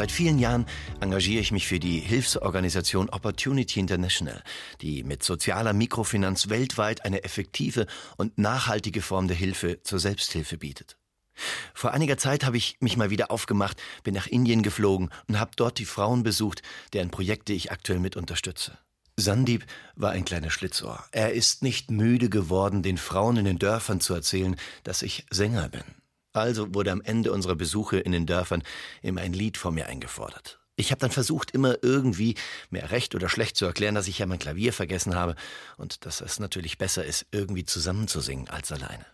Seit vielen Jahren engagiere ich mich für die Hilfsorganisation Opportunity International, die mit sozialer Mikrofinanz weltweit eine effektive und nachhaltige Form der Hilfe zur Selbsthilfe bietet. Vor einiger Zeit habe ich mich mal wieder aufgemacht, bin nach Indien geflogen und habe dort die Frauen besucht, deren Projekte ich aktuell mit unterstütze. Sandip war ein kleiner Schlitzohr. Er ist nicht müde geworden, den Frauen in den Dörfern zu erzählen, dass ich Sänger bin. Also wurde am Ende unserer Besuche in den Dörfern immer ein Lied von mir eingefordert. Ich habe dann versucht, immer irgendwie mehr recht oder schlecht zu erklären, dass ich ja mein Klavier vergessen habe und dass es natürlich besser ist, irgendwie zusammenzusingen als alleine.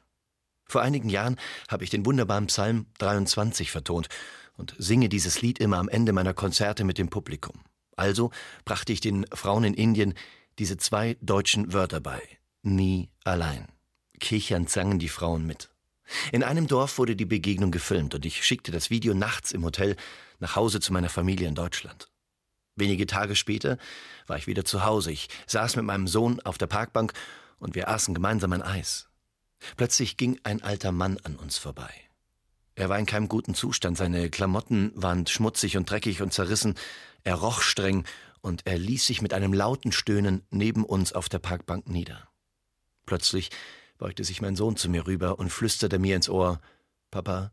Vor einigen Jahren habe ich den wunderbaren Psalm 23 vertont und singe dieses Lied immer am Ende meiner Konzerte mit dem Publikum. Also brachte ich den Frauen in Indien diese zwei deutschen Wörter bei. Nie allein. Kichernd sangen die Frauen mit. In einem Dorf wurde die Begegnung gefilmt und ich schickte das Video nachts im Hotel nach Hause zu meiner Familie in Deutschland. Wenige Tage später war ich wieder zu Hause. Ich saß mit meinem Sohn auf der Parkbank und wir aßen gemeinsam ein Eis. Plötzlich ging ein alter Mann an uns vorbei. Er war in keinem guten Zustand, seine Klamotten waren schmutzig und dreckig und zerrissen, er roch streng und er ließ sich mit einem lauten Stöhnen neben uns auf der Parkbank nieder. Plötzlich beugte sich mein Sohn zu mir rüber und flüsterte mir ins Ohr Papa,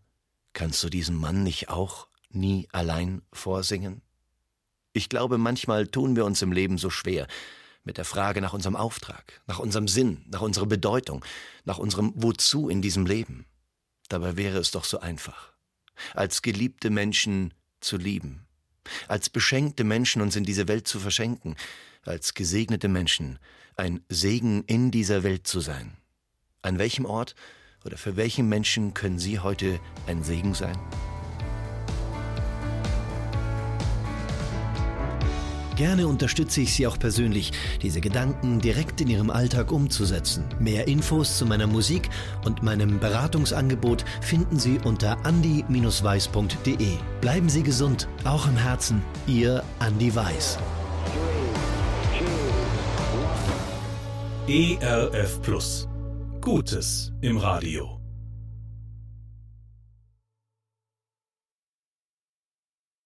kannst du diesem Mann nicht auch nie allein vorsingen? Ich glaube, manchmal tun wir uns im Leben so schwer mit der Frage nach unserem Auftrag, nach unserem Sinn, nach unserer Bedeutung, nach unserem Wozu in diesem Leben. Dabei wäre es doch so einfach, als geliebte Menschen zu lieben, als beschenkte Menschen uns in diese Welt zu verschenken, als gesegnete Menschen ein Segen in dieser Welt zu sein. An welchem Ort oder für welchen Menschen können Sie heute ein Segen sein? Gerne unterstütze ich Sie auch persönlich, diese Gedanken direkt in Ihrem Alltag umzusetzen. Mehr Infos zu meiner Musik und meinem Beratungsangebot finden Sie unter andi-weiß.de. Bleiben Sie gesund, auch im Herzen. Ihr Andi Weiß. ERF Plus. Gutes im Radio.